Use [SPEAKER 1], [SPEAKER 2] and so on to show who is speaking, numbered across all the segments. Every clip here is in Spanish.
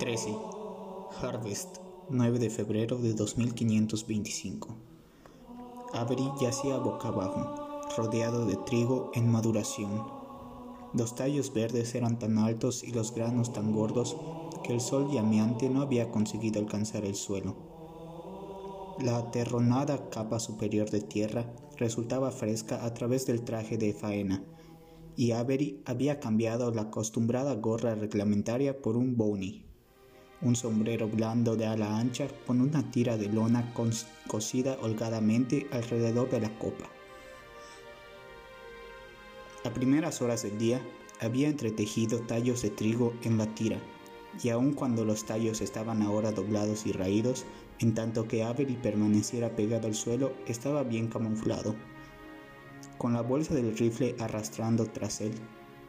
[SPEAKER 1] 13. Harvest, 9 de febrero de 2525. Avery yacía boca abajo, rodeado de trigo en maduración. Los tallos verdes eran tan altos y los granos tan gordos que el sol llameante no había conseguido alcanzar el suelo. La aterronada capa superior de tierra resultaba fresca a través del traje de faena, y Avery había cambiado la acostumbrada gorra reglamentaria por un bony un sombrero blando de ala ancha con una tira de lona cosida holgadamente alrededor de la copa. A primeras horas del día había entretejido tallos de trigo en la tira, y aun cuando los tallos estaban ahora doblados y raídos, en tanto que Avery permaneciera pegado al suelo, estaba bien camuflado. Con la bolsa del rifle arrastrando tras él,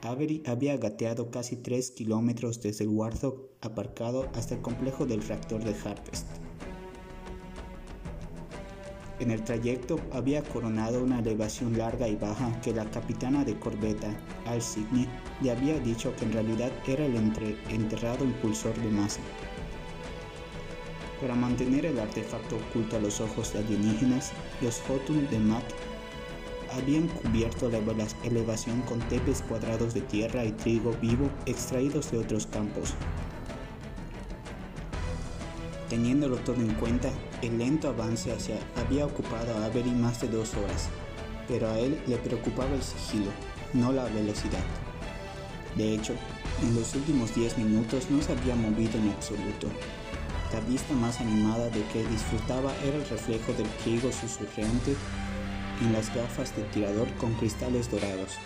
[SPEAKER 1] Avery había gateado casi tres kilómetros desde el Warthog aparcado hasta el complejo del reactor de Harvest. En el trayecto había coronado una elevación larga y baja que la capitana de corbeta, Al Sidney, le había dicho que en realidad era el enterrado impulsor de masa. Para mantener el artefacto oculto a los ojos de alienígenas, los Jotun de Matt habían cubierto la elevación con tepes cuadrados de tierra y trigo vivo extraídos de otros campos. Teniéndolo todo en cuenta, el lento avance hacia había ocupado a Avery más de dos horas, pero a él le preocupaba el sigilo, no la velocidad. De hecho, en los últimos diez minutos no se había movido en absoluto. La vista más animada de que disfrutaba era el reflejo del trigo susurrante en las gafas de tirador con cristales dorados.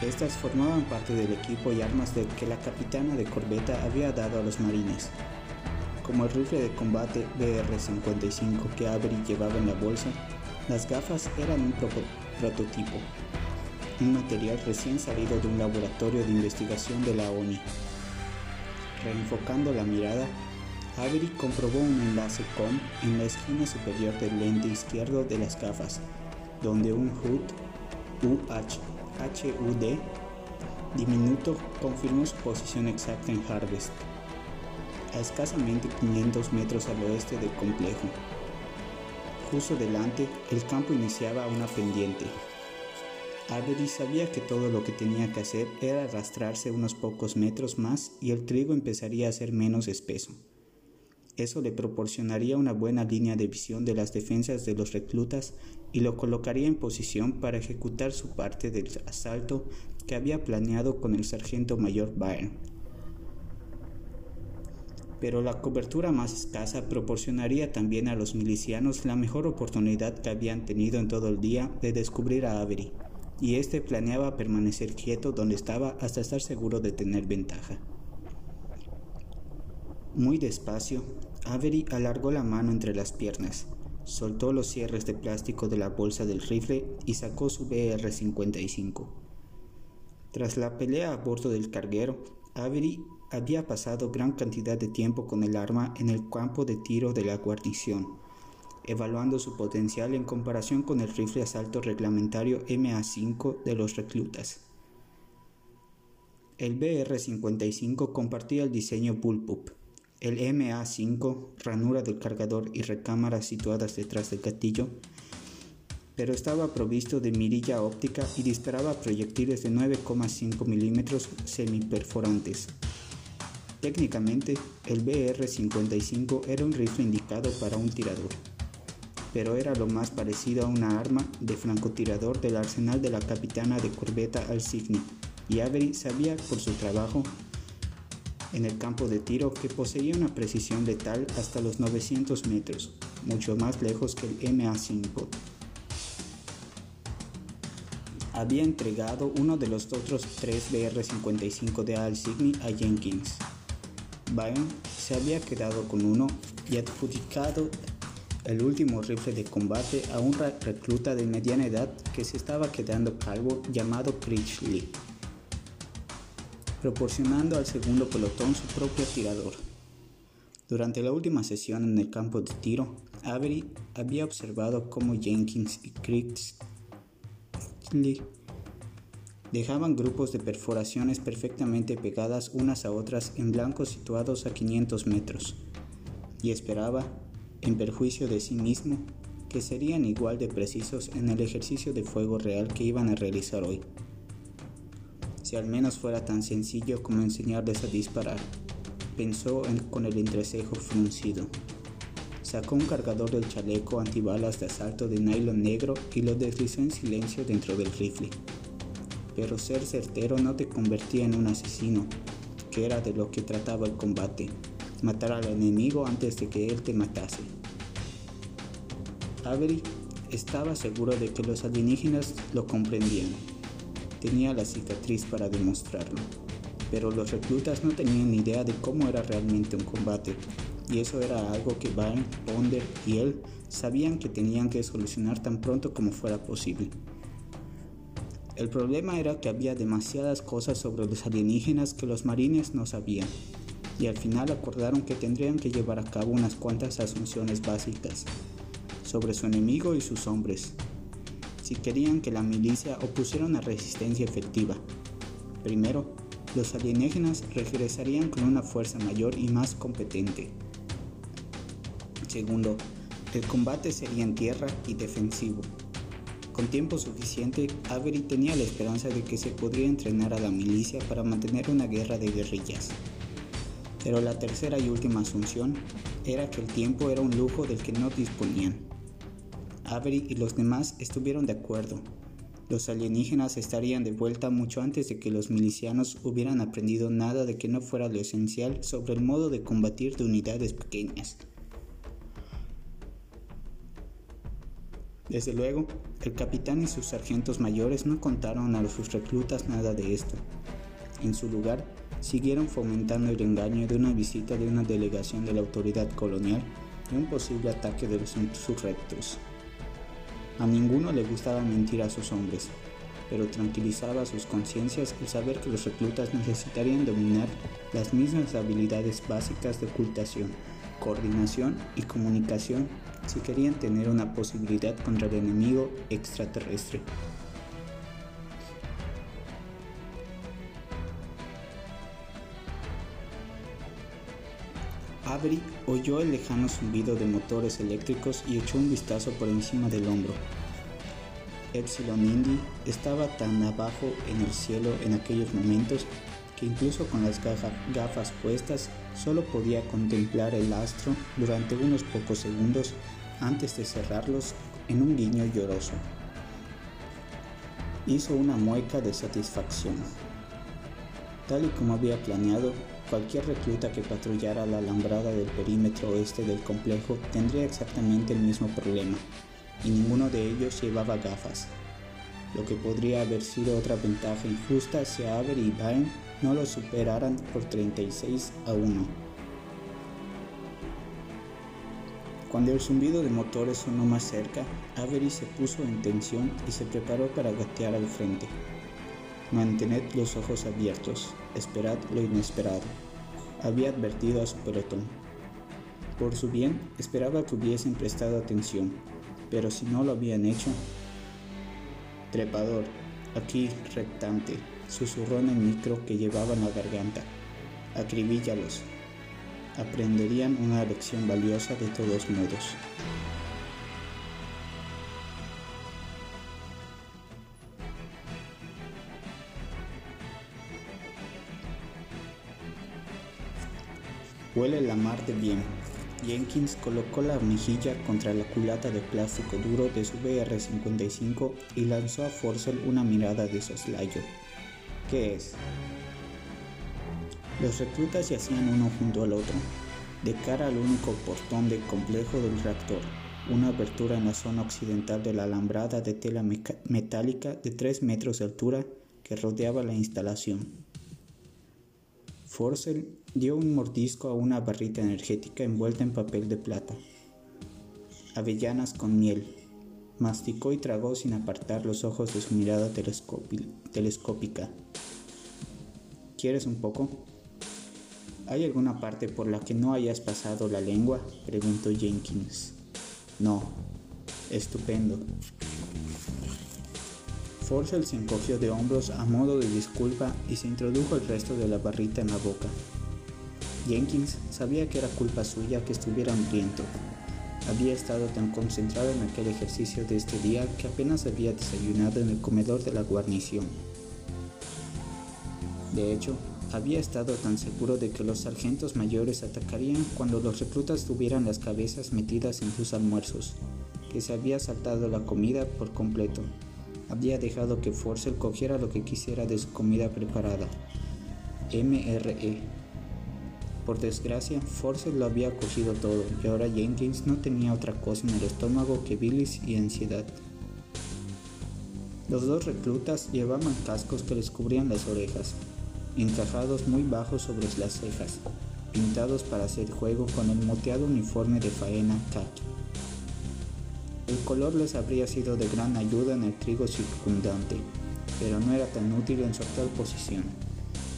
[SPEAKER 1] Estas formaban parte del equipo y armas que la capitana de corbeta había dado a los marines. Como el rifle de combate BR-55 que Avery llevaba en la bolsa, las gafas eran un prototipo, un material recién salido de un laboratorio de investigación de la ONI. Reenfocando la mirada, Avery comprobó un enlace con en la esquina superior del lente izquierdo de las gafas, donde un HUD UH diminuto confirmó su posición exacta en Harvest, a escasamente 500 metros al oeste del complejo. Justo delante, el campo iniciaba una pendiente. Avery sabía que todo lo que tenía que hacer era arrastrarse unos pocos metros más y el trigo empezaría a ser menos espeso. Eso le proporcionaría una buena línea de visión de las defensas de los reclutas y lo colocaría en posición para ejecutar su parte del asalto que había planeado con el sargento mayor Byrne. Pero la cobertura más escasa proporcionaría también a los milicianos la mejor oportunidad que habían tenido en todo el día de descubrir a Avery, y éste planeaba permanecer quieto donde estaba hasta estar seguro de tener ventaja. Muy despacio, Avery alargó la mano entre las piernas, soltó los cierres de plástico de la bolsa del rifle y sacó su BR-55. Tras la pelea a bordo del carguero, Avery había pasado gran cantidad de tiempo con el arma en el campo de tiro de la guarnición, evaluando su potencial en comparación con el rifle asalto reglamentario MA5 de los reclutas. El BR-55 compartía el diseño Bullpup, el MA5, ranura del cargador y recámaras situadas detrás del gatillo, pero estaba provisto de mirilla óptica y disparaba proyectiles de 9,5 milímetros semiperforantes. Técnicamente, el BR-55 era un rifle indicado para un tirador, pero era lo más parecido a una arma de francotirador del arsenal de la capitana de corbeta Alcigne, y Avery sabía por su trabajo en el campo de tiro que poseía una precisión letal hasta los 900 metros, mucho más lejos que el MA5. Había entregado uno de los otros tres BR-55 de Al Signy a Jenkins. Byron se había quedado con uno y adjudicado el último rifle de combate a un recluta de mediana edad que se estaba quedando calvo llamado Critchley proporcionando al segundo pelotón su propio tirador. Durante la última sesión en el campo de tiro, Avery había observado cómo Jenkins y Critchley Dejaban grupos de perforaciones perfectamente pegadas unas a otras en blancos situados a 500 metros, y esperaba, en perjuicio de sí mismo, que serían igual de precisos en el ejercicio de fuego real que iban a realizar hoy. Si al menos fuera tan sencillo como enseñarles a disparar, pensó con el entrecejo fruncido. Sacó un cargador del chaleco antibalas de asalto de nylon negro y lo deslizó en silencio dentro del rifle. Pero ser certero no te convertía en un asesino, que era de lo que trataba el combate, matar al enemigo antes de que él te matase. Avery estaba seguro de que los alienígenas lo comprendían. Tenía la cicatriz para demostrarlo, pero los reclutas no tenían ni idea de cómo era realmente un combate, y eso era algo que Vine, Ponder y él sabían que tenían que solucionar tan pronto como fuera posible. El problema era que había demasiadas cosas sobre los alienígenas que los marines no sabían, y al final acordaron que tendrían que llevar a cabo unas cuantas asunciones básicas sobre su enemigo y sus hombres, si querían que la milicia opusiera una resistencia efectiva. Primero, los alienígenas regresarían con una fuerza mayor y más competente. Segundo, el combate sería en tierra y defensivo. Con tiempo suficiente, Avery tenía la esperanza de que se podría entrenar a la milicia para mantener una guerra de guerrillas. Pero la tercera y última asunción era que el tiempo era un lujo del que no disponían. Avery y los demás estuvieron de acuerdo. Los alienígenas estarían de vuelta mucho antes de que los milicianos hubieran aprendido nada de que no fuera lo esencial sobre el modo de combatir de unidades pequeñas. Desde luego, el capitán y sus sargentos mayores no contaron a sus reclutas nada de esto. En su lugar, siguieron fomentando el engaño de una visita de una delegación de la autoridad colonial y un posible ataque de los insurrectos. A ninguno le gustaba mentir a sus hombres, pero tranquilizaba sus conciencias el saber que los reclutas necesitarían dominar las mismas habilidades básicas de ocultación, coordinación y comunicación si querían tener una posibilidad contra el enemigo extraterrestre. Avery oyó el lejano zumbido de motores eléctricos y echó un vistazo por encima del hombro. Epsilon Indy estaba tan abajo en el cielo en aquellos momentos que incluso con las gafas puestas solo podía contemplar el astro durante unos pocos segundos antes de cerrarlos en un guiño lloroso. Hizo una mueca de satisfacción. Tal y como había planeado, cualquier recluta que patrullara la alambrada del perímetro oeste del complejo tendría exactamente el mismo problema, y ninguno de ellos llevaba gafas, lo que podría haber sido otra ventaja injusta si Avery y Byrne no lo superaran por 36 a 1. Cuando el zumbido de motores sonó más cerca, Avery se puso en tensión y se preparó para gatear al frente. Mantened los ojos abiertos, esperad lo inesperado, había advertido a su pelotón. Por su bien, esperaba que hubiesen prestado atención, pero si no lo habían hecho... Trepador, aquí, rectante, susurró en el micro que llevaba en la garganta. Acribíllalos, aprenderían una lección valiosa de todos modos. Huele la mar de bien. Jenkins colocó la mejilla contra la culata de plástico duro de su BR-55 y lanzó a Forcel una mirada de soslayo. ¿Qué es? Los reclutas yacían uno junto al otro, de cara al único portón del complejo del reactor, una abertura en la zona occidental de la alambrada de tela metálica de 3 metros de altura que rodeaba la instalación. Forcel dio un mordisco a una barrita energética envuelta en papel de plata. Avellanas con miel. Masticó y tragó sin apartar los ojos de su mirada telescópica. ¿Quieres un poco? ¿Hay alguna parte por la que no hayas pasado la lengua? preguntó Jenkins. No. Estupendo. Forcel se encogió de hombros a modo de disculpa y se introdujo el resto de la barrita en la boca. Jenkins sabía que era culpa suya que estuviera hambriento. Había estado tan concentrado en aquel ejercicio de este día que apenas había desayunado en el comedor de la guarnición. De hecho, había estado tan seguro de que los sargentos mayores atacarían cuando los reclutas tuvieran las cabezas metidas en sus almuerzos, que se había saltado la comida por completo. Había dejado que Forcel cogiera lo que quisiera de su comida preparada. MRE. Por desgracia, Forcel lo había cogido todo y ahora Jenkins no tenía otra cosa en el estómago que bilis y ansiedad. Los dos reclutas llevaban cascos que les cubrían las orejas, encajados muy bajos sobre las cejas, pintados para hacer juego con el moteado uniforme de faena khaki. El color les habría sido de gran ayuda en el trigo circundante, pero no era tan útil en su actual posición.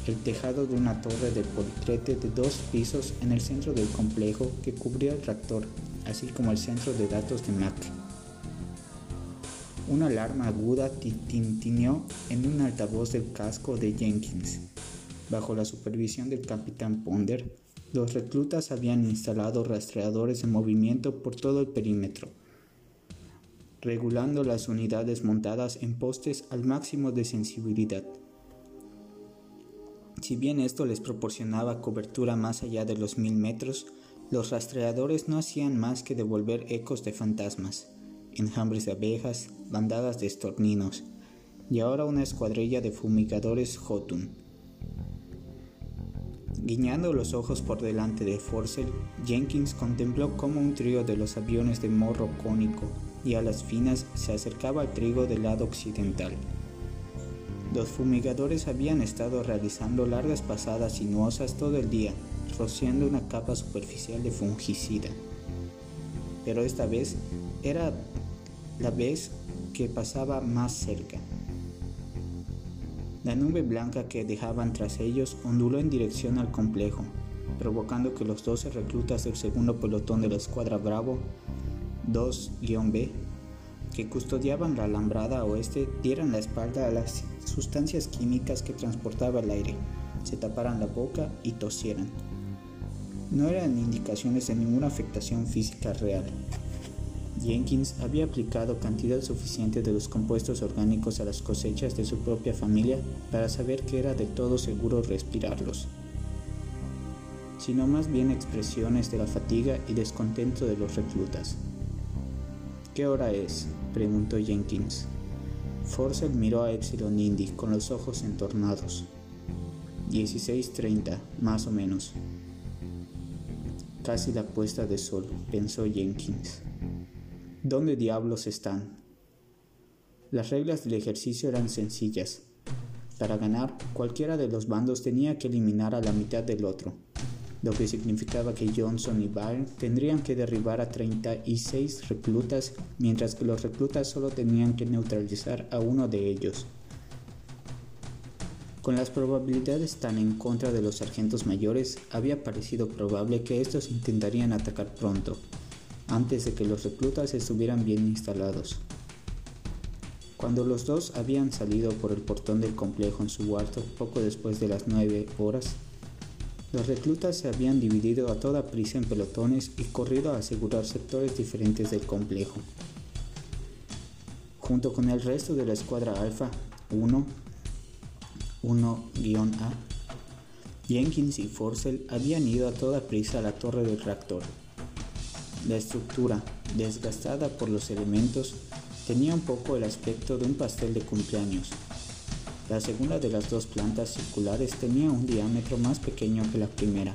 [SPEAKER 1] El tejado de una torre de politrete de dos pisos en el centro del complejo que cubría el reactor, así como el centro de datos de Mac. Una alarma aguda tintineó en un altavoz del casco de Jenkins. Bajo la supervisión del capitán Ponder, los reclutas habían instalado rastreadores en movimiento por todo el perímetro, regulando las unidades montadas en postes al máximo de sensibilidad. Si bien esto les proporcionaba cobertura más allá de los mil metros, los rastreadores no hacían más que devolver ecos de fantasmas, enjambres de abejas, bandadas de estorninos, y ahora una escuadrilla de fumigadores Jotun Guiñando los ojos por delante de Forcel, Jenkins contempló cómo un trío de los aviones de morro cónico y alas finas se acercaba al trigo del lado occidental. Los fumigadores habían estado realizando largas pasadas sinuosas todo el día, rociando una capa superficial de fungicida. Pero esta vez era la vez que pasaba más cerca. La nube blanca que dejaban tras ellos onduló en dirección al complejo, provocando que los 12 reclutas del segundo pelotón de la escuadra Bravo 2-B, que custodiaban la alambrada oeste, dieran la espalda a las sustancias químicas que transportaba el aire, se taparan la boca y tosieran. No eran indicaciones de ninguna afectación física real, Jenkins había aplicado cantidad suficiente de los compuestos orgánicos a las cosechas de su propia familia para saber que era de todo seguro respirarlos, sino más bien expresiones de la fatiga y descontento de los reclutas. ¿Qué hora es? preguntó Jenkins. Forcel miró a Epsilon Indy con los ojos entornados. 16.30, más o menos. Casi la puesta de sol, pensó Jenkins. ¿Dónde diablos están? Las reglas del ejercicio eran sencillas. Para ganar, cualquiera de los bandos tenía que eliminar a la mitad del otro, lo que significaba que Johnson y Byrne tendrían que derribar a 36 reclutas, mientras que los reclutas solo tenían que neutralizar a uno de ellos. Con las probabilidades tan en contra de los sargentos mayores, había parecido probable que estos intentarían atacar pronto, antes de que los reclutas estuvieran bien instalados. Cuando los dos habían salido por el portón del complejo en su cuarto poco después de las nueve horas, los reclutas se habían dividido a toda prisa en pelotones y corrido a asegurar sectores diferentes del complejo. Junto con el resto de la escuadra Alfa 1, 1-A, Jenkins y Forcel habían ido a toda prisa a la torre del reactor la estructura, desgastada por los elementos, tenía un poco el aspecto de un pastel de cumpleaños. La segunda de las dos plantas circulares tenía un diámetro más pequeño que la primera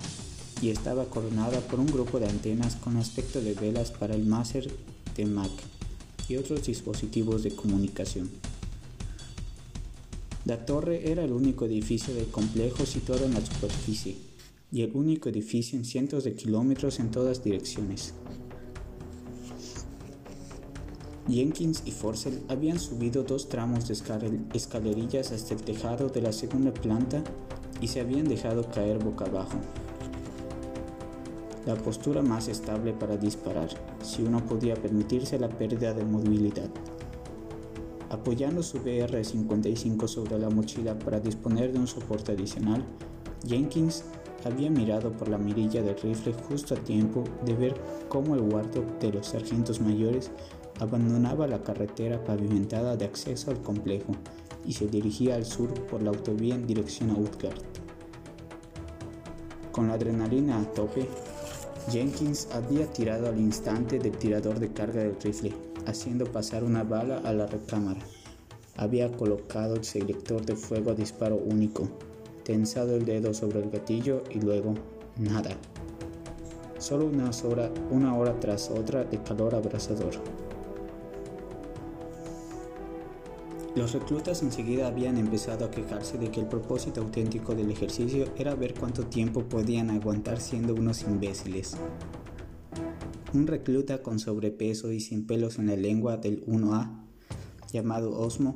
[SPEAKER 1] y estaba coronada por un grupo de antenas con aspecto de velas para el máser de Mac y otros dispositivos de comunicación. La torre era el único edificio del complejo situado en la superficie y el único edificio en cientos de kilómetros en todas direcciones. Jenkins y Forcel habían subido dos tramos de escalerillas hasta el tejado de la segunda planta y se habían dejado caer boca abajo. La postura más estable para disparar, si uno podía permitirse la pérdida de movilidad. Apoyando su BR-55 sobre la mochila para disponer de un soporte adicional, Jenkins había mirado por la mirilla del rifle justo a tiempo de ver cómo el guardo de los sargentos mayores abandonaba la carretera pavimentada de acceso al complejo y se dirigía al sur por la autovía en dirección a Utgard. Con la adrenalina a tope, Jenkins había tirado al instante del tirador de carga del rifle, haciendo pasar una bala a la recámara. Había colocado el selector de fuego a disparo único, tensado el dedo sobre el gatillo y luego nada. Solo una hora, una hora tras otra de calor abrasador. Los reclutas enseguida habían empezado a quejarse de que el propósito auténtico del ejercicio era ver cuánto tiempo podían aguantar siendo unos imbéciles. Un recluta con sobrepeso y sin pelos en la lengua del 1A, llamado Osmo,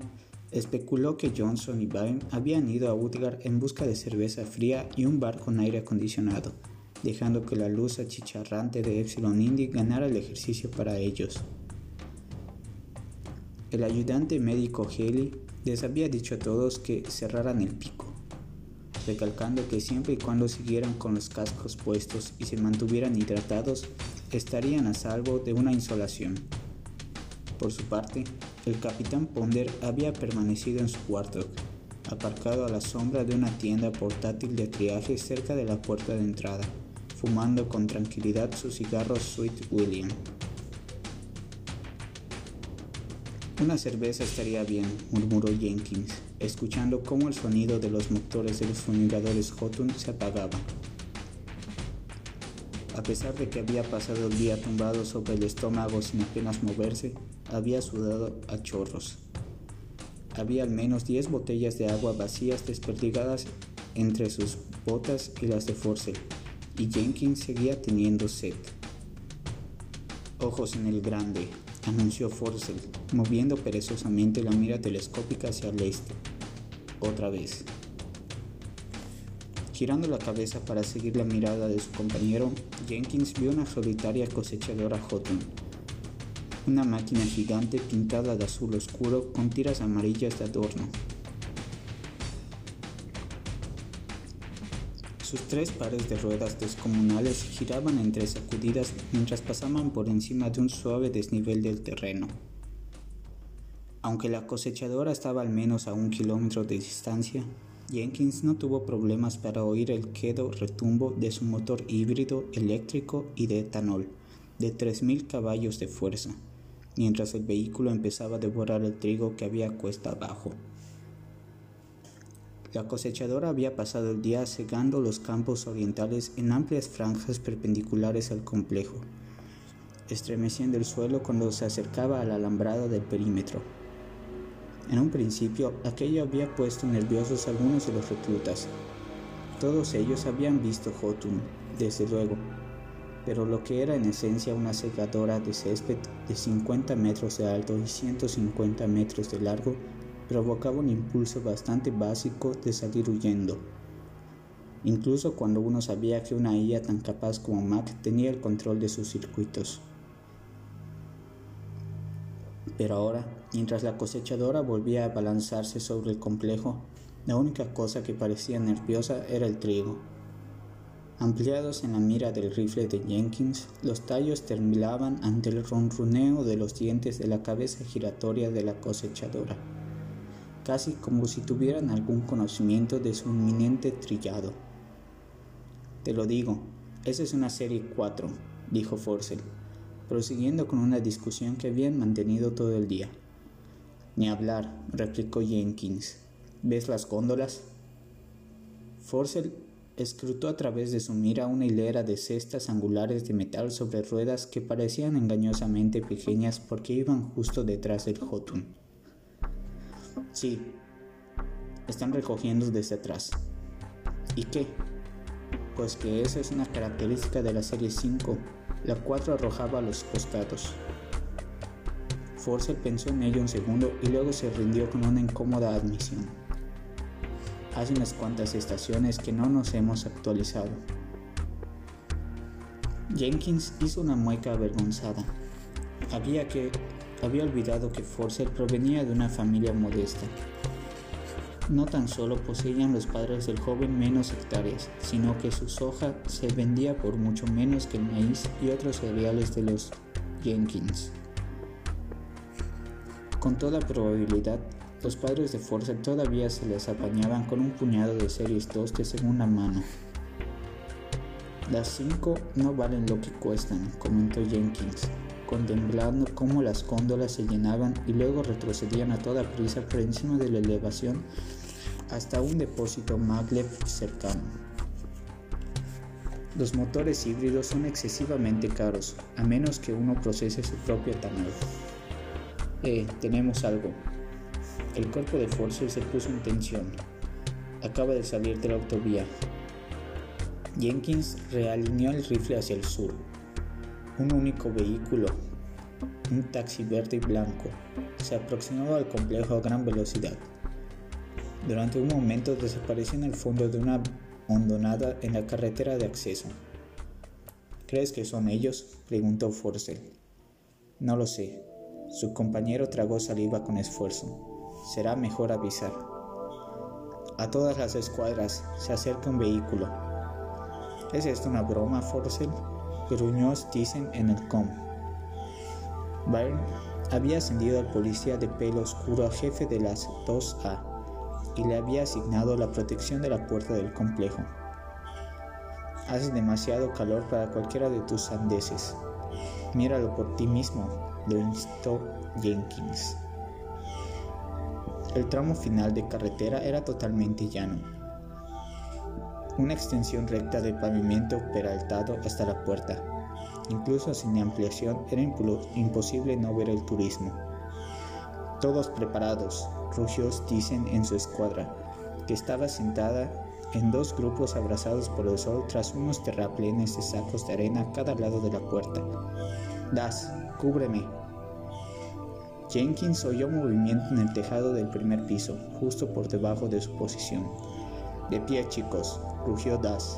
[SPEAKER 1] especuló que Johnson y Byrne habían ido a Utgard en busca de cerveza fría y un bar con aire acondicionado, dejando que la luz achicharrante de Epsilon Indy ganara el ejercicio para ellos. El ayudante médico Haley les había dicho a todos que cerraran el pico, recalcando que siempre y cuando siguieran con los cascos puestos y se mantuvieran hidratados, estarían a salvo de una insolación. Por su parte, el capitán Ponder había permanecido en su cuarto, aparcado a la sombra de una tienda portátil de triaje cerca de la puerta de entrada, fumando con tranquilidad su cigarro Sweet William. Una cerveza estaría bien, murmuró Jenkins, escuchando cómo el sonido de los motores de los fumigadores Hotun se apagaba. A pesar de que había pasado el día tumbado sobre el estómago sin apenas moverse, había sudado a chorros. Había al menos 10 botellas de agua vacías desperdigadas entre sus botas y las de Forcel, y Jenkins seguía teniendo sed. Ojos en el grande, anunció Forcel, moviendo perezosamente la mira telescópica hacia el este. Otra vez. Girando la cabeza para seguir la mirada de su compañero, Jenkins vio una solitaria cosechadora Houghton una máquina gigante pintada de azul oscuro con tiras amarillas de adorno. Sus tres pares de ruedas descomunales giraban entre sacudidas mientras pasaban por encima de un suave desnivel del terreno. Aunque la cosechadora estaba al menos a un kilómetro de distancia, Jenkins no tuvo problemas para oír el quedo retumbo de su motor híbrido eléctrico y de etanol de 3.000 caballos de fuerza mientras el vehículo empezaba a devorar el trigo que había cuesta abajo. La cosechadora había pasado el día segando los campos orientales en amplias franjas perpendiculares al complejo, estremeciendo el suelo cuando se acercaba a la alambrada del perímetro. En un principio, aquello había puesto nerviosos a algunos de los reclutas. Todos ellos habían visto Jotun, desde luego, pero lo que era en esencia una segadora de césped de 50 metros de alto y 150 metros de largo provocaba un impulso bastante básico de salir huyendo. Incluso cuando uno sabía que una IA tan capaz como Mac tenía el control de sus circuitos. Pero ahora, mientras la cosechadora volvía a balanzarse sobre el complejo, la única cosa que parecía nerviosa era el trigo Ampliados en la mira del rifle de Jenkins, los tallos temblaban ante el ronroneo de los dientes de la cabeza giratoria de la cosechadora, casi como si tuvieran algún conocimiento de su inminente trillado. Te lo digo, esa es una serie 4, dijo Forcel, prosiguiendo con una discusión que habían mantenido todo el día. Ni hablar, replicó Jenkins. ¿Ves las góndolas? Forcel escrutó a través de su mira una hilera de cestas angulares de metal sobre ruedas que parecían engañosamente pequeñas porque iban justo detrás del Jotun. Sí, están recogiendo desde atrás. ¿Y qué? Pues que esa es una característica de la serie 5, la 4 arrojaba a los costados. Force pensó en ello un segundo y luego se rindió con una incómoda admisión hace unas cuantas estaciones que no nos hemos actualizado. Jenkins hizo una mueca avergonzada. Había que había olvidado que Forcer provenía de una familia modesta. No tan solo poseían los padres del joven menos hectáreas, sino que su soja se vendía por mucho menos que el maíz y otros cereales de los Jenkins. Con toda probabilidad, los padres de Forza todavía se les apañaban con un puñado de series 2 de segunda mano. Las 5 no valen lo que cuestan, comentó Jenkins, contemplando cómo las góndolas se llenaban y luego retrocedían a toda prisa por encima de la elevación hasta un depósito maglev cercano. Los motores híbridos son excesivamente caros, a menos que uno procese su propio etanol. Eh, tenemos algo, el cuerpo de Force se puso en tensión. Acaba de salir de la autovía. Jenkins realineó el rifle hacia el sur. Un único vehículo, un taxi verde y blanco, se aproximaba al complejo a gran velocidad. Durante un momento desapareció en el fondo de una hondonada en la carretera de acceso. ¿Crees que son ellos? preguntó Forcel. No lo sé. Su compañero tragó saliva con esfuerzo será mejor avisar. A todas las escuadras se acerca un vehículo. ¿Es esto una broma, Forcel? Gruñó dicen en el com. Byrne había ascendido al policía de pelo oscuro a jefe de las 2A y le había asignado la protección de la puerta del complejo. Hace demasiado calor para cualquiera de tus sandeces. Míralo por ti mismo, lo instó Jenkins. El tramo final de carretera era totalmente llano. Una extensión recta de pavimento peraltado hasta la puerta. Incluso sin ampliación era imposible no ver el turismo. Todos preparados, rugió dicen en su escuadra, que estaba sentada en dos grupos abrazados por el sol tras unos terraplenes de sacos de arena a cada lado de la puerta. Das, cúbreme, Jenkins oyó movimiento en el tejado del primer piso, justo por debajo de su posición. De pie, chicos, rugió Das.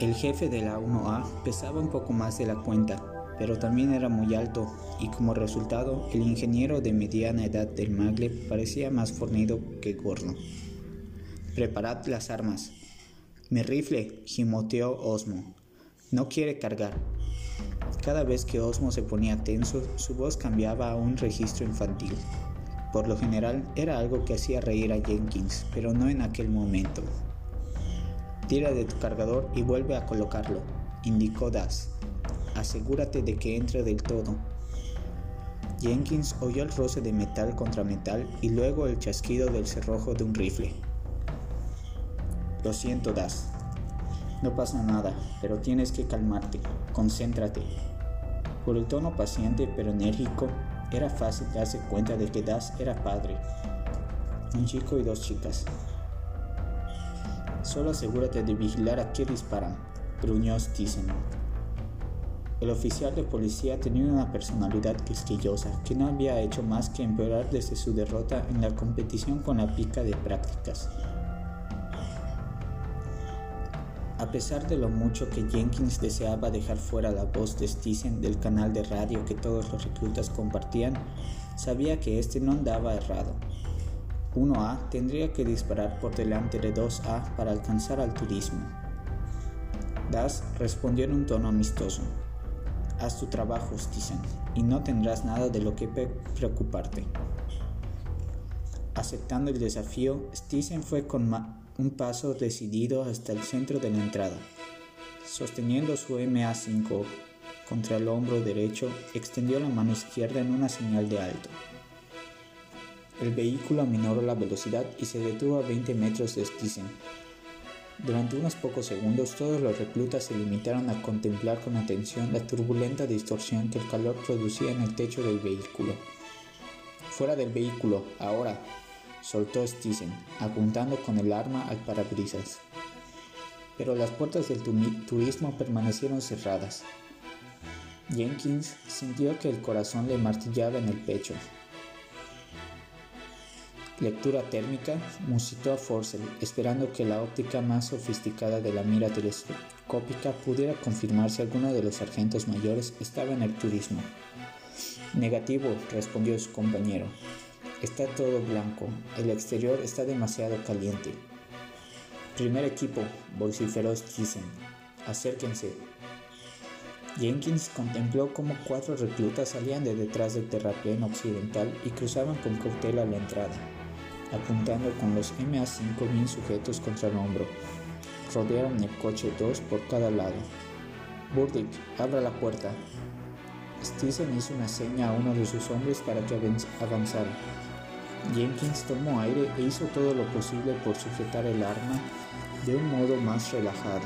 [SPEAKER 1] El jefe de la 1A pesaba un poco más de la cuenta, pero también era muy alto, y como resultado, el ingeniero de mediana edad del Magle parecía más fornido que gordo. Preparad las armas. Mi rifle, gimoteó Osmo. No quiere cargar. Cada vez que Osmo se ponía tenso, su voz cambiaba a un registro infantil. Por lo general era algo que hacía reír a Jenkins, pero no en aquel momento. Tira de tu cargador y vuelve a colocarlo, indicó Das. Asegúrate de que entre del todo. Jenkins oyó el roce de metal contra metal y luego el chasquido del cerrojo de un rifle. Lo siento, Das. No pasa nada, pero tienes que calmarte. Concéntrate. Por el tono paciente pero enérgico, era fácil darse cuenta de que Das era padre. Un chico y dos chicas. Solo asegúrate de vigilar a qué disparan, gruñó Stisen. El oficial de policía tenía una personalidad quisquillosa que no había hecho más que empeorar desde su derrota en la competición con la pica de prácticas. A pesar de lo mucho que Jenkins deseaba dejar fuera la voz de Stisen del canal de radio que todos los reclutas compartían, sabía que este no andaba errado. 1A tendría que disparar por delante de 2A para alcanzar al turismo. Das respondió en un tono amistoso. Haz tu trabajo, Stisen, y no tendrás nada de lo que preocuparte. Aceptando el desafío, Stisen fue con un paso decidido hasta el centro de la entrada. Sosteniendo su MA5 contra el hombro derecho, extendió la mano izquierda en una señal de alto. El vehículo aminoró la velocidad y se detuvo a 20 metros de Stisen. Durante unos pocos segundos todos los reclutas se limitaron a contemplar con atención la turbulenta distorsión que el calor producía en el techo del vehículo. Fuera del vehículo, ahora, soltó Stisen, apuntando con el arma al parabrisas. Pero las puertas del turismo permanecieron cerradas. Jenkins sintió que el corazón le martillaba en el pecho. Lectura térmica, musitó a Forcel, esperando que la óptica más sofisticada de la mira telescópica pudiera confirmar si alguno de los sargentos mayores estaba en el turismo. Negativo, respondió su compañero. Está todo blanco. El exterior está demasiado caliente. Primer equipo, vociferó Stisen. Acérquense. Jenkins contempló cómo cuatro reclutas salían de detrás del terraplén occidental y cruzaban con cautela la entrada, apuntando con los MA5 bien sujetos contra el hombro. Rodearon el coche dos por cada lado. Burdick, abra la puerta. Stisen hizo una seña a uno de sus hombres para que avanzara. Jenkins tomó aire e hizo todo lo posible por sujetar el arma de un modo más relajado.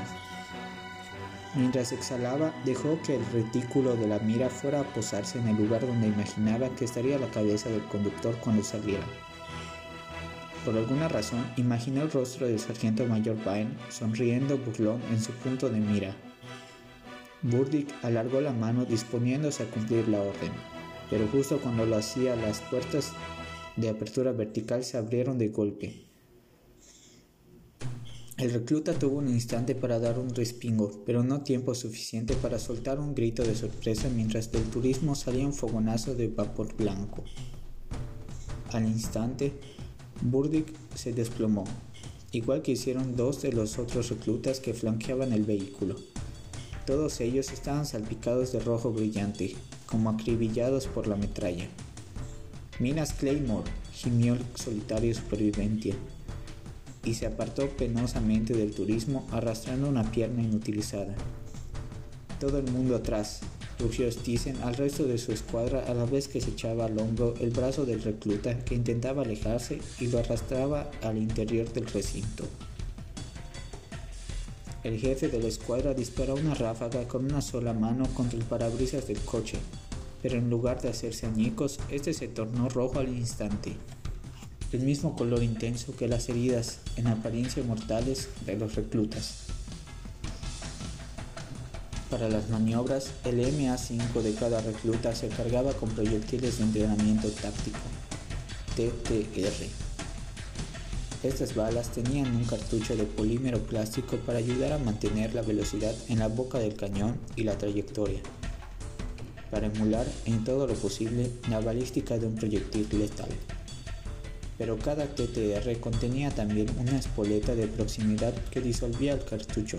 [SPEAKER 1] Mientras exhalaba, dejó que el retículo de la mira fuera a posarse en el lugar donde imaginaba que estaría la cabeza del conductor cuando saliera. Por alguna razón, imaginó el rostro del sargento mayor Vine sonriendo burlón en su punto de mira. Burdick alargó la mano disponiéndose a cumplir la orden, pero justo cuando lo hacía las puertas de apertura vertical se abrieron de golpe. El recluta tuvo un instante para dar un respingo, pero no tiempo suficiente para soltar un grito de sorpresa mientras del turismo salía un fogonazo de vapor blanco. Al instante, Burdick se desplomó, igual que hicieron dos de los otros reclutas que flanqueaban el vehículo. Todos ellos estaban salpicados de rojo brillante, como acribillados por la metralla. Minas Claymore, gimió el solitario superviviente y se apartó penosamente del turismo arrastrando una pierna inutilizada. Todo el mundo atrás, rugió Stisen al resto de su escuadra a la vez que se echaba al hombro el brazo del recluta que intentaba alejarse y lo arrastraba al interior del recinto. El jefe de la escuadra disparó una ráfaga con una sola mano contra el parabrisas del coche, pero en lugar de hacerse añicos, este se tornó rojo al instante el mismo color intenso que las heridas en apariencia mortales de los reclutas. Para las maniobras, el MA5 de cada recluta se cargaba con proyectiles de entrenamiento táctico, TTR. Estas balas tenían un cartucho de polímero plástico para ayudar a mantener la velocidad en la boca del cañón y la trayectoria, para emular en todo lo posible la balística de un proyectil letal pero cada TTR contenía también una espoleta de proximidad que disolvía el cartucho,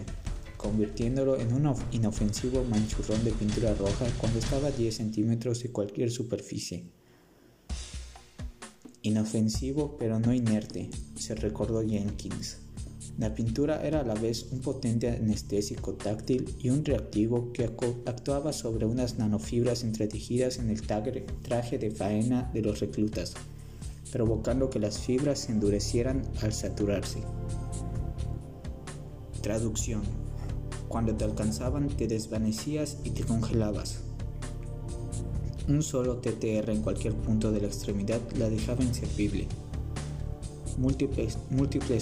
[SPEAKER 1] convirtiéndolo en un inofensivo manchurrón de pintura roja cuando estaba a 10 centímetros de cualquier superficie. Inofensivo pero no inerte, se recordó Jenkins. La pintura era a la vez un potente anestésico táctil y un reactivo que actuaba sobre unas nanofibras entretejidas en el traje de faena de los reclutas provocando que las fibras se endurecieran al saturarse. Traducción. Cuando te alcanzaban te desvanecías y te congelabas. Un solo TTR en cualquier punto de la extremidad la dejaba inservible. Múltiples,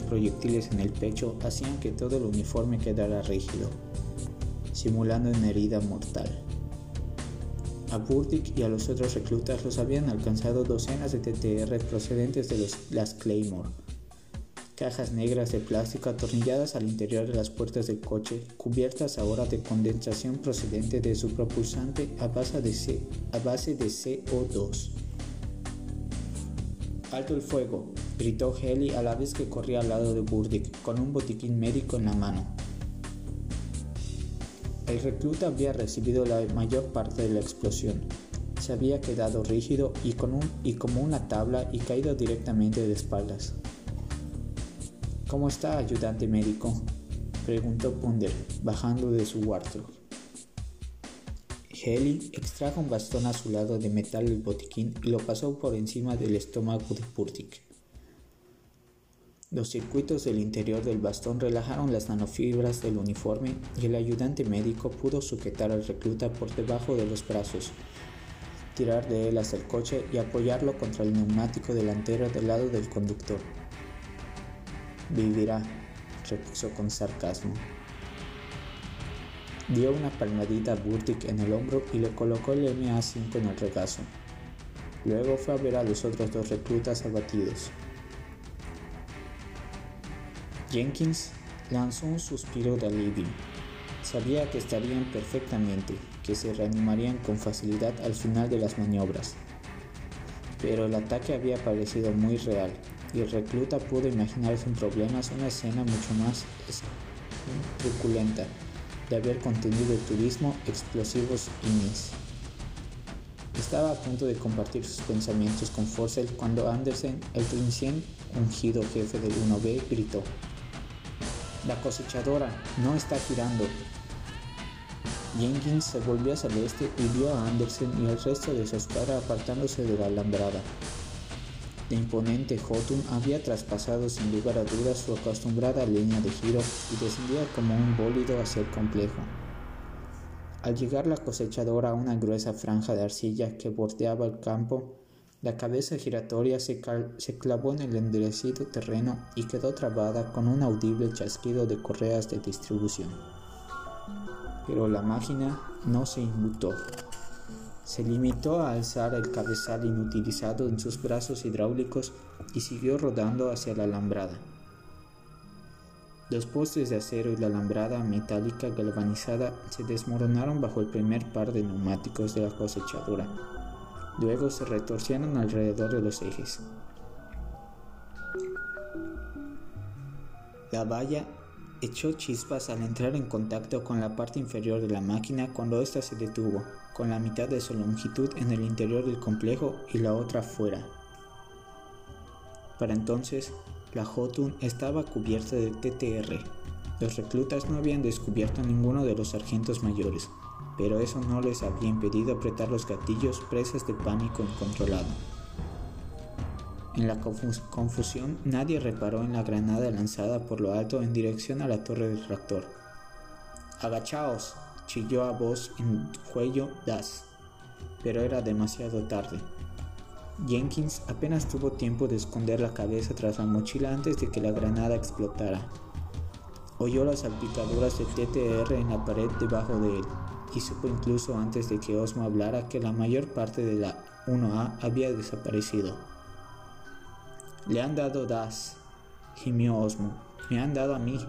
[SPEAKER 1] proyectiles en el pecho hacían que todo el uniforme quedara rígido, simulando una herida mortal. A Burdick y a los otros reclutas los habían alcanzado docenas de TTR procedentes de las Claymore. Cajas negras de plástico atornilladas al interior de las puertas del coche, cubiertas ahora de condensación procedente de su propulsante a base de, a base de CO2. Alto el fuego, gritó Heli a la vez que corría al lado de Burdick con un botiquín médico en la mano. El recluta había recibido la mayor parte de la explosión. Se había quedado rígido y, como una tabla y caído directamente de espaldas. ¿Cómo está, ayudante médico? preguntó Punder, bajando de su Warthog. Heli extrajo un bastón azulado de metal del botiquín y lo pasó por encima del estómago de Burdick. Los circuitos del interior del bastón relajaron las nanofibras del uniforme y el ayudante médico pudo sujetar al recluta por debajo de los brazos, tirar de él hasta el coche y apoyarlo contra el neumático delantero del lado del conductor. Vivirá, repuso con sarcasmo. Dio una palmadita a Burdick en el hombro y le colocó el MA5 en el regazo. Luego fue a ver a los otros dos reclutas abatidos. Jenkins lanzó un suspiro de alivio. Sabía que estarían perfectamente, que se reanimarían con facilidad al final de las maniobras. Pero el ataque había parecido muy real y el recluta pudo imaginar sin problemas una escena mucho más truculenta de haber contenido el turismo, explosivos y mis. Estaba a punto de compartir sus pensamientos con Forcell cuando Andersen, el recién ungido jefe del 1B, gritó: La cosechadora no está girando. Jenkins se volvió hacia el este y vio a Andersen y al resto de su escuadra apartándose de la alambrada. La imponente Jotun había traspasado sin lugar a dudas su acostumbrada línea de giro y descendía como un bólido hacia el complejo. Al llegar la cosechadora a una gruesa franja de arcilla que bordeaba el campo, la cabeza giratoria se, se, clavó en el endurecido terreno y quedó trabada con un audible chasquido de correas de distribución. Pero la máquina no se inmutó. Se limitó a alzar el cabezal inutilizado en sus brazos hidráulicos y siguió rodando hacia la alambrada. Los postes de acero y la alambrada metálica galvanizada se desmoronaron bajo el primer par de neumáticos de la cosechadora. Luego se retorcieron alrededor de los ejes. La valla echó chispas al entrar en contacto con la parte inferior de la máquina cuando ésta se detuvo con la mitad de su longitud en el interior del complejo y la otra fuera. Para entonces, la Jotun estaba cubierta de TTR. Los reclutas no habían descubierto ninguno de los sargentos mayores, pero eso no les había impedido apretar los gatillos presas de pánico incontrolado. En la confusión nadie reparó en la granada lanzada por lo alto en dirección a la torre del reactor. ¡Agachaos! Chilló a voz en cuello Das, pero era demasiado tarde. Jenkins apenas tuvo tiempo de esconder la cabeza tras la mochila antes de que la granada explotara. Oyó las salpicaduras de TTR en la pared debajo de él y supo incluso antes de que Osmo hablara que la mayor parte de la 1A había desaparecido. Le han dado Das, gimió Osmo. Me han dado a mí.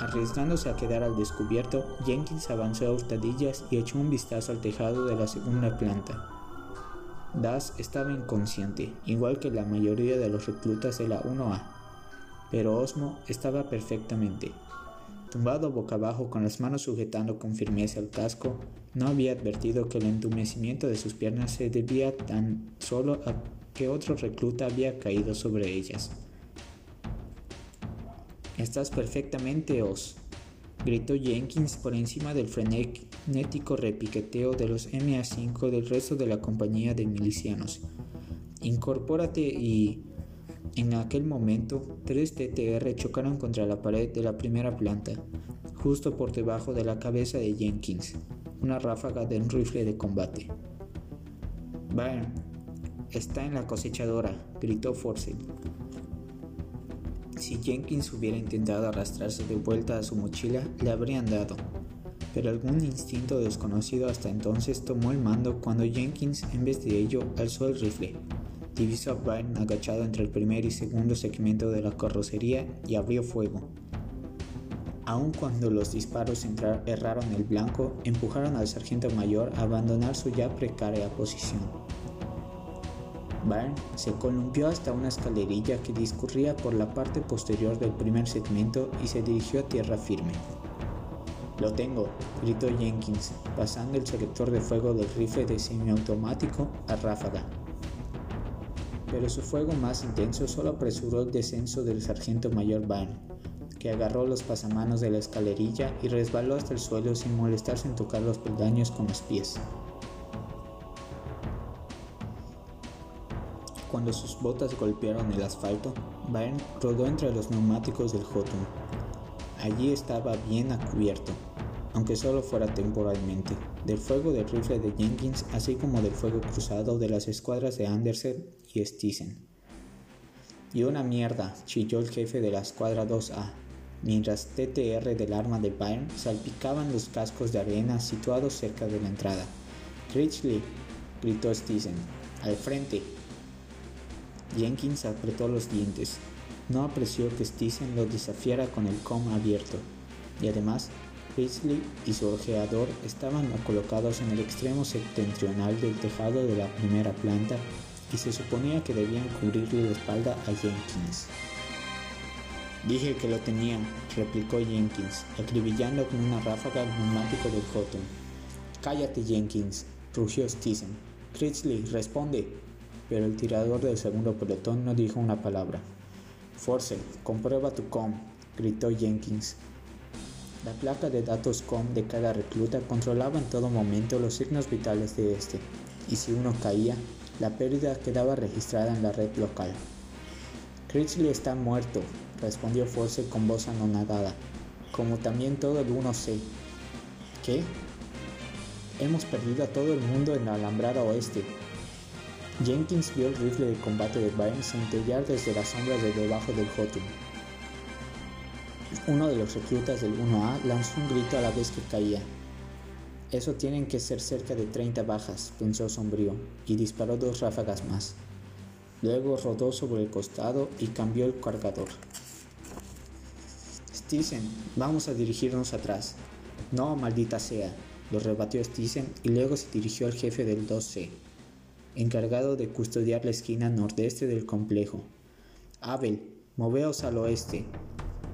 [SPEAKER 1] Arriesgándose a quedar al descubierto, Jenkins avanzó a hurtadillas y echó un vistazo al tejado de la segunda planta. Das estaba inconsciente, igual que la mayoría de los reclutas de la 1A, pero Osmo estaba perfectamente. Tumbado boca abajo con las manos sujetando con firmeza el casco, no había advertido que el entumecimiento de sus piernas se debía tan solo a que otro recluta había caído sobre ellas. Estás perfectamente, Oz, gritó Jenkins por encima del frenético repiqueteo de los MA5 del resto de la compañía de milicianos. Incorpórate y... En aquel momento, tres TTR chocaron contra la pared de la primera planta, justo por debajo de la cabeza de Jenkins, una ráfaga de un rifle de combate. Byrne, está en la cosechadora, gritó Forsyth. Si Jenkins hubiera intentado arrastrarse de vuelta a su mochila, le habrían dado. Pero algún instinto desconocido hasta entonces tomó el mando cuando Jenkins, en vez de ello, alzó el rifle. Divisó a Byrne agachado entre el primer y segundo segmento de la carrocería y abrió fuego. Aun cuando los disparos erraron el blanco, empujaron al sargento mayor a abandonar su ya precaria posición. Se columpió hasta una escalerilla que discurría por la parte posterior del primer segmento y se dirigió a tierra firme. Lo tengo, gritó Jenkins, pasando el selector de fuego del rifle de semiautomático a ráfaga. Pero su fuego más intenso solo apresuró el descenso del sargento mayor Byrne, que agarró los pasamanos de la escalerilla y resbaló hasta el suelo sin molestarse en tocar los peldaños con los pies. Cuando sus botas golpearon el asfalto, Byrne rodó entre los neumáticos del Jotun. Allí estaba bien a cubierto, aunque solo fuera temporalmente, del fuego del rifle de Jenkins, así como del fuego cruzado de las escuadras de Andersen y Stisen. Y una mierda, chilló el jefe de la escuadra 2A, mientras TTR del arma de Byrne salpicaban los cascos de arena situados cerca de la entrada. Richley, gritó Stisen, al frente, Jenkins apretó los dientes. No apreció que Stisen lo desafiara con el com abierto. Y además, Grizzly y su ojeador estaban colocados en el extremo septentrional del tejado de la primera planta y se suponía que debían cubrirle la espalda a Jenkins. Dije que lo tenían, replicó Jenkins, acribillando con una ráfaga el neumático del Houghton. Cállate, Jenkins, rugió Stephen. Critchley, responde. Pero el tirador del segundo pelotón no dijo una palabra. Force, comprueba tu com, gritó Jenkins. La placa de datos com de cada recluta controlaba en todo momento los signos vitales de este, y si uno caía, la pérdida quedaba registrada en la red local. Critchley está muerto, respondió Force con voz anonadada, como también todo el 1C. ¿Qué? Hemos perdido a todo el mundo en la alambrada oeste. Jenkins vio el rifle de combate de Byron centellar desde las sombras de debajo del Houghton. Uno de los reclutas del 1A lanzó un grito a la vez que caía. Eso tienen que ser cerca de 30 bajas, pensó sombrío, y disparó dos ráfagas más. Luego rodó sobre el costado y cambió el cargador. Stisen, vamos a dirigirnos atrás. No, maldita sea, lo rebatió Stisen y luego se dirigió al jefe del 2C, encargado de custodiar la esquina nordeste del complejo. Abel, moveos al oeste.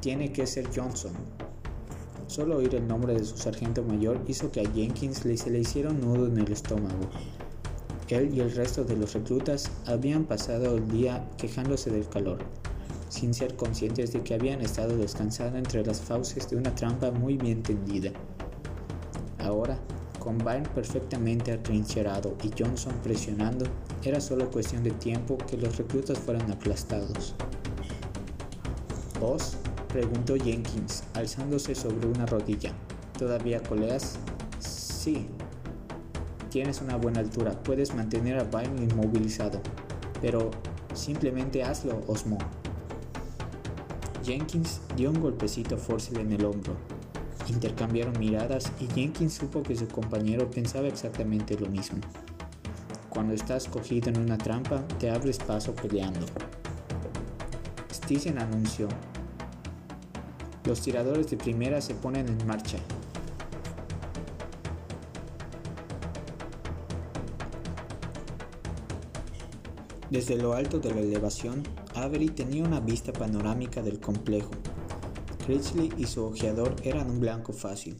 [SPEAKER 1] Tiene que ser Johnson. Solo oír el nombre de su sargento mayor hizo que a Jenkins le se le hiciera un nudo en el estómago. Él y el resto de los reclutas habían pasado el día quejándose del calor, sin ser conscientes de que habían estado descansando entre las fauces de una trampa muy bien tendida. Ahora, con Byrne perfectamente atrincherado y Johnson presionando, era solo cuestión de tiempo que los reclutas fueran aplastados. ¿Vos? preguntó Jenkins, alzándose sobre una rodilla. ¿Todavía coleas? Sí. Tienes una buena altura, puedes mantener a Byrne inmovilizado. Pero simplemente hazlo, Osmo. Jenkins dio un golpecito Forsyth en el hombro, Intercambiaron miradas y Jenkins supo que su compañero pensaba exactamente lo mismo. Cuando estás cogido en una trampa, te abres paso peleando. Stisen anunció. Los tiradores de primera se ponen en marcha. Desde lo alto de la elevación, Avery tenía una vista panorámica del complejo Critchley y su ojeador eran un blanco fácil,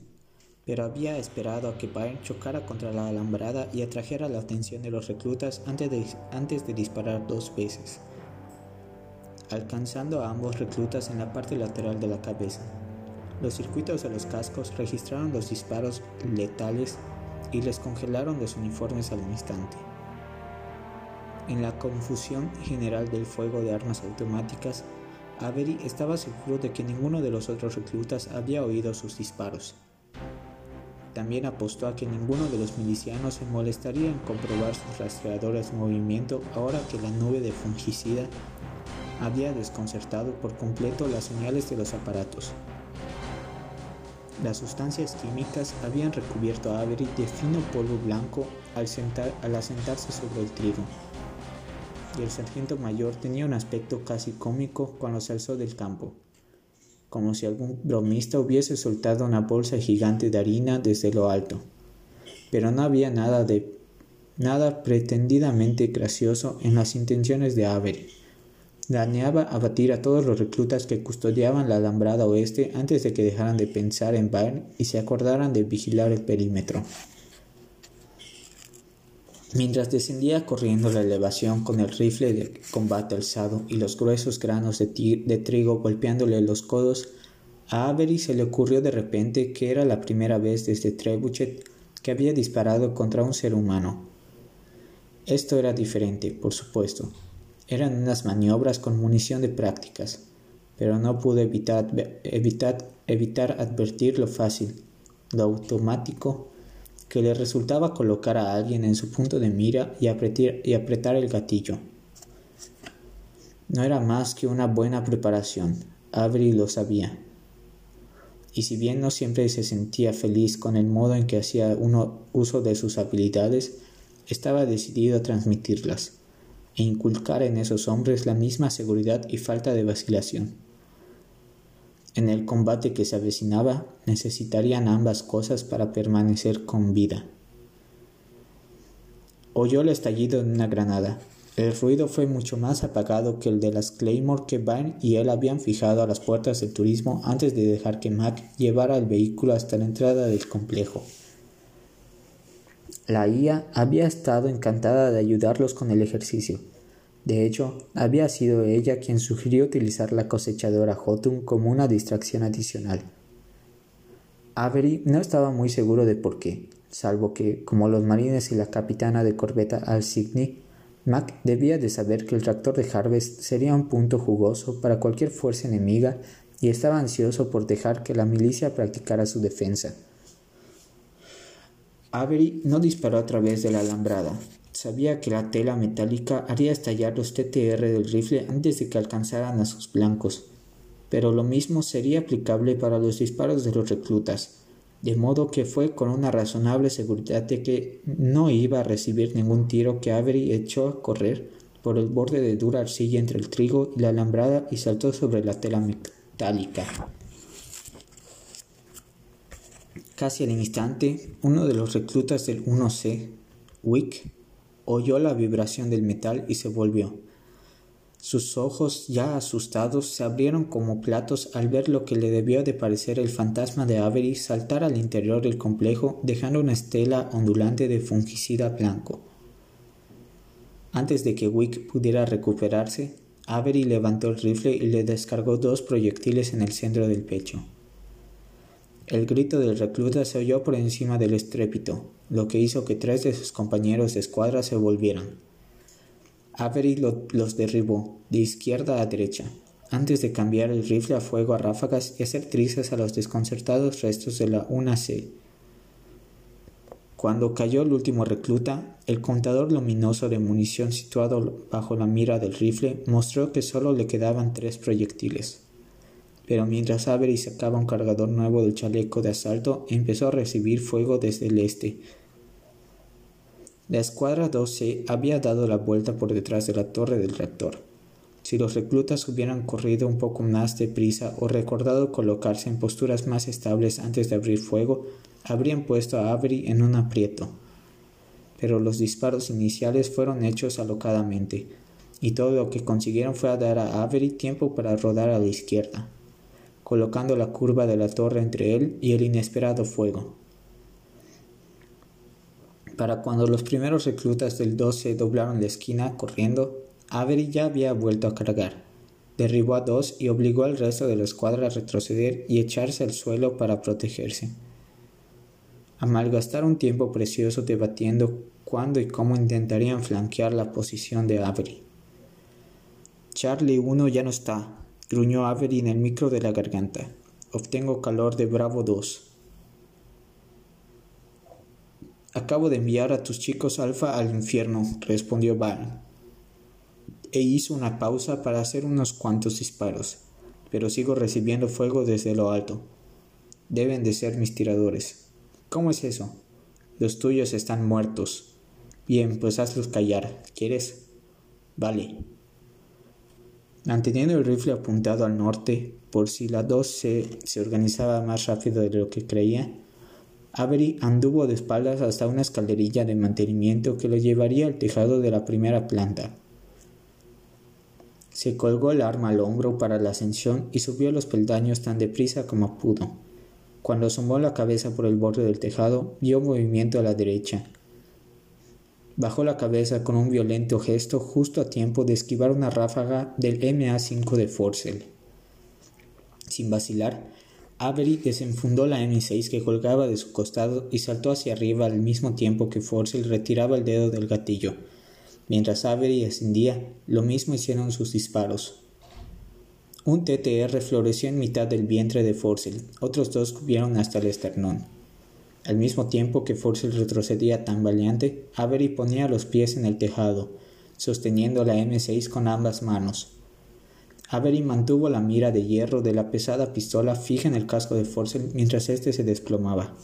[SPEAKER 1] pero había esperado a que Byrne chocara contra la alambrada y atrajera la atención de los reclutas antes de, antes de disparar dos veces, alcanzando a ambos reclutas en la parte lateral de la cabeza. Los circuitos de los cascos registraron los disparos letales y les congelaron los uniformes al instante. En la confusión general del fuego de armas automáticas, Avery estaba seguro de que ninguno de los otros reclutas había oído sus disparos. También apostó a que ninguno de los milicianos se molestaría en comprobar sus rastreadores en movimiento ahora que la nube de fungicida había desconcertado por completo las señales de los aparatos. Las sustancias químicas habían recubierto a Avery de fino polvo blanco al, al asentarse sobre el trigo y el sargento mayor tenía un aspecto casi cómico cuando se alzó del campo, como si algún bromista hubiese soltado una bolsa gigante de harina desde lo alto. Pero no había nada de nada pretendidamente gracioso en las intenciones de Avery. Planeaba abatir a todos los reclutas que custodiaban la alambrada oeste antes de que dejaran de pensar en Byrne y se acordaran de vigilar el perímetro. Mientras descendía corriendo la elevación con el rifle de combate alzado y los gruesos granos de, trigo golpeándole los codos, a Avery se le ocurrió de repente que era la primera vez desde Trebuchet que había disparado contra un ser humano. Esto era diferente, por supuesto. Eran unas maniobras con munición de prácticas, pero no pudo evitar, evitar, evitar advertir lo fácil, lo automático que le resultaba colocar a alguien en su punto de mira y apretar, y apretar el gatillo. No era más que una buena preparación, Avery lo sabía. Y si bien no siempre se sentía feliz con el modo en que hacía uno uso de sus habilidades, estaba decidido a transmitirlas e inculcar en esos hombres la misma seguridad y falta de vacilación. En el combate que se avecinaba necesitarían ambas cosas para permanecer con vida. Oyó el estallido de una granada. El ruido fue mucho más apagado que el de las Claymore que Van y él habían fijado a las puertas del turismo antes de dejar que Mac llevara el vehículo hasta la entrada del complejo. La IA había estado encantada de ayudarlos con el ejercicio. De hecho, había sido ella quien sugirió utilizar la cosechadora Jotun como una distracción adicional. Avery no estaba muy seguro de por qué, salvo que, como los marines y la capitana de corbeta Al Signy, Mac debía de saber que el tractor de Harvest sería un punto jugoso para cualquier fuerza enemiga y estaba ansioso por dejar que la milicia practicara su defensa. Avery no disparó a través de la alambrada. Sabía que la tela metálica haría estallar los TTR del rifle antes de que alcanzaran a sus blancos, pero lo mismo sería aplicable para los disparos de los reclutas, de modo que fue con una razonable seguridad de que no iba a recibir ningún tiro que Avery echó a correr por el borde de dura arcilla entre el trigo y la alambrada y saltó sobre la tela metálica. Casi al instante, uno de los reclutas del 1C, Wick, oyó la vibración del metal y se volvió. Sus ojos, ya asustados, se abrieron como platos al ver lo que le debió de parecer el fantasma de Avery saltar al interior del complejo dejando una estela ondulante de fungicida blanco. Antes de que Wick pudiera recuperarse, Avery levantó el rifle y le descargó dos proyectiles en el centro del pecho. El grito del recluta se oyó por encima del estrépito, lo que hizo que tres de sus compañeros de escuadra se volvieran. Avery los derribó de izquierda a derecha, antes de cambiar el rifle a fuego a ráfagas y hacer trizas a los desconcertados restos de la 1C. Cuando cayó el último recluta, el contador luminoso de munición situado bajo la mira del rifle mostró que solo le quedaban tres proyectiles pero mientras Avery sacaba un cargador nuevo del chaleco de asalto, empezó a recibir fuego desde el este. La escuadra 12 había dado la vuelta por detrás de la torre del reactor. Si los reclutas hubieran corrido un poco más deprisa o recordado colocarse en posturas más estables antes de abrir fuego, habrían puesto a Avery en un aprieto. Pero los disparos iniciales fueron hechos alocadamente, y todo lo que consiguieron fue dar a Avery tiempo para rodar a la izquierda colocando la curva de la torre entre él y el inesperado fuego. Para cuando los primeros reclutas del 12 doblaron la esquina corriendo, Avery ya había vuelto a cargar. Derribó a dos y obligó al resto de la escuadra a retroceder y echarse al suelo para protegerse. A malgastar un tiempo precioso debatiendo cuándo y cómo intentarían flanquear la posición de Avery. Charlie 1 ya no está, gruñó Avery en el micro de la garganta. Obtengo calor de Bravo 2. Acabo de enviar a tus chicos Alfa al infierno, respondió Baron. E hizo una pausa para hacer unos cuantos disparos, pero sigo recibiendo fuego desde lo alto. Deben de ser mis tiradores. ¿Cómo es eso? Los tuyos están muertos. Bien, pues hazlos callar. ¿Quieres? Vale. Manteniendo el rifle apuntado al norte, por si la 2 se, organizaba más rápido de lo que creía, Avery anduvo de espaldas hasta una escalerilla de mantenimiento que lo llevaría al tejado de la primera planta. Se colgó el arma al hombro para la ascensión y subió los peldaños tan deprisa como pudo. Cuando asomó la cabeza por el borde del tejado, vio movimiento a la derecha Bajó la cabeza con un violento gesto justo a tiempo de esquivar una ráfaga del MA5 de Forcel. Sin vacilar, Avery desenfundó la M6 que colgaba de su costado y saltó hacia arriba al mismo tiempo que Forcel retiraba el dedo del gatillo. Mientras Avery ascendía, lo mismo hicieron sus disparos. Un TTR floreció en mitad del vientre de Forcel, otros dos cubrieron hasta el esternón. Al mismo tiempo que Forcel retrocedía tan valiente, Avery ponía los pies en el tejado, sosteniendo la M6 con ambas manos. Avery mantuvo la mira de hierro de la pesada pistola fija en el casco de Forcel mientras éste se desplomaba.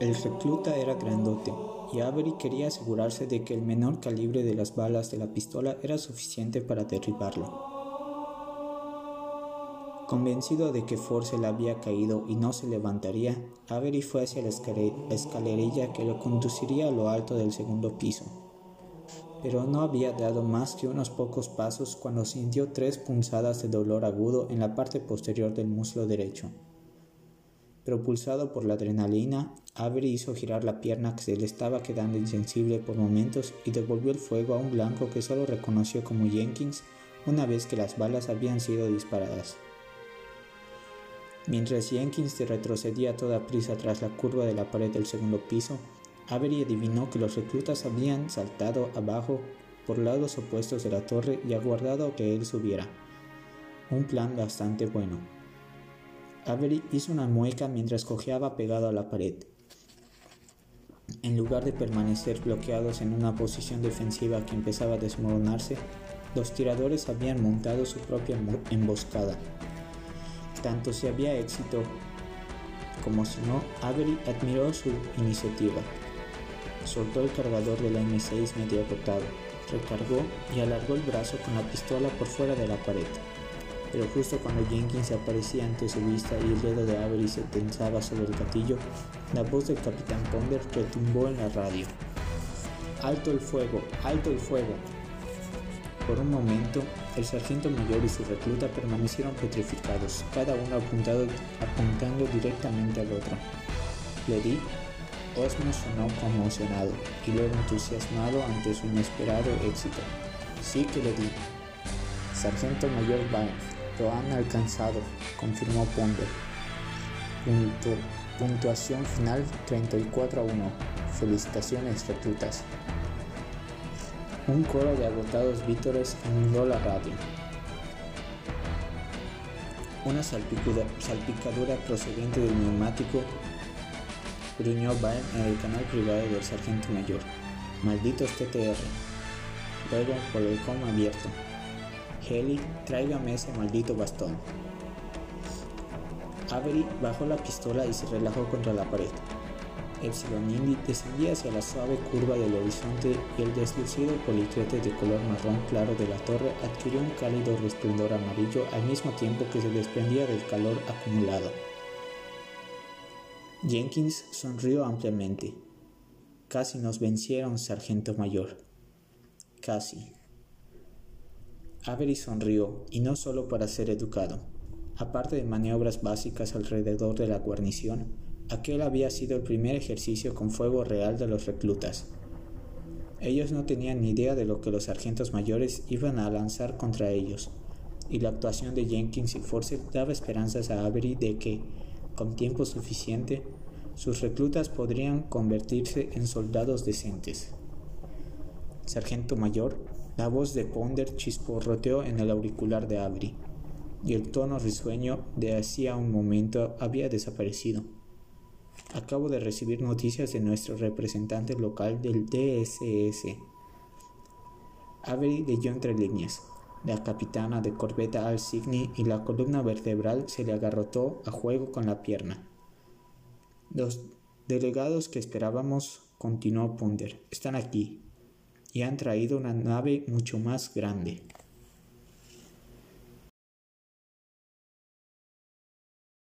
[SPEAKER 1] El recluta era grandote y Avery quería asegurarse de que el menor calibre de las balas de la pistola era suficiente para derribarlo. Convencido de que Force le había caído y no se levantaría, Avery fue hacia la escalerilla que lo conduciría a lo alto del segundo piso. Pero no había dado más que unos pocos pasos cuando sintió tres punzadas de dolor agudo en la parte posterior del muslo derecho. Propulsado por la adrenalina, Avery hizo girar la pierna que se le estaba quedando insensible por momentos y devolvió el fuego a un blanco que solo reconoció como Jenkins una vez que las balas habían sido disparadas. Mientras Jenkins retrocedía a toda prisa tras la curva de la pared del segundo piso, Avery adivinó que los reclutas habían saltado abajo por lados opuestos de la torre y aguardado que él subiera. Un plan bastante bueno. Avery hizo una mueca mientras cojeaba pegado a la pared. En lugar de permanecer bloqueados en una posición defensiva que empezaba a desmoronarse, los tiradores habían montado su propia emboscada. Tanto si había éxito como si no, Avery admiró su iniciativa. Soltó el cargador de la M6 medio agotado, recargó y alargó el brazo con la pistola por fuera de la pared. Pero justo cuando Jenkins aparecía ante su vista y el dedo de Avery se tensaba sobre el gatillo, la voz del capitán Ponder retumbó en la radio. ¡Alto el fuego! ¡Alto el fuego! Por un momento, el sargento mayor y su recluta permanecieron petrificados, cada uno apuntando directamente al otro. di. Osmo sonó conmocionado y luego entusiasmado ante su inesperado éxito. Sí que le di. Sargento Mayor Barnes, lo han alcanzado, confirmó Ponder. puntuación final 34 a 1. Felicitaciones, reclutas. Un coro de agotados vítores inundó la radio. Una salpicadura procedente del neumático gruñó Byrne en el canal privado del sargento mayor. Malditos TTR. Luego por el com abierto. Heli, tráigame ese maldito bastón. Avery bajó la pistola y se relajó contra la pared. Epsilon Indy descendía hacia la suave curva del horizonte y el deslucido poliquete de color marrón claro de la torre adquirió un cálido resplandor amarillo al mismo tiempo que se desprendía del calor acumulado. Jenkins sonrió ampliamente. Casi nos vencieron, sargento mayor. Casi. Avery sonrió, y no solo para ser educado. Aparte de maniobras básicas alrededor de la guarnición, Aquel había sido el primer ejercicio con fuego real de los reclutas. Ellos no tenían ni idea de lo que los sargentos mayores iban a lanzar contra ellos, y la actuación de Jenkins y Force daba esperanzas a Avery de que, con tiempo suficiente, sus reclutas podrían convertirse en soldados decentes. Sargento mayor, la voz de Ponder chisporroteó en el auricular de Avery, y el tono risueño de hacía un momento había desaparecido. Acabo de recibir noticias de nuestro representante local del DSS. Avery leyó entre líneas. La capitana de corbeta Al Signy y la columna vertebral se le agarrotó a juego con la pierna. Los delegados que esperábamos, continuó Ponder, están aquí y han traído una nave mucho más grande.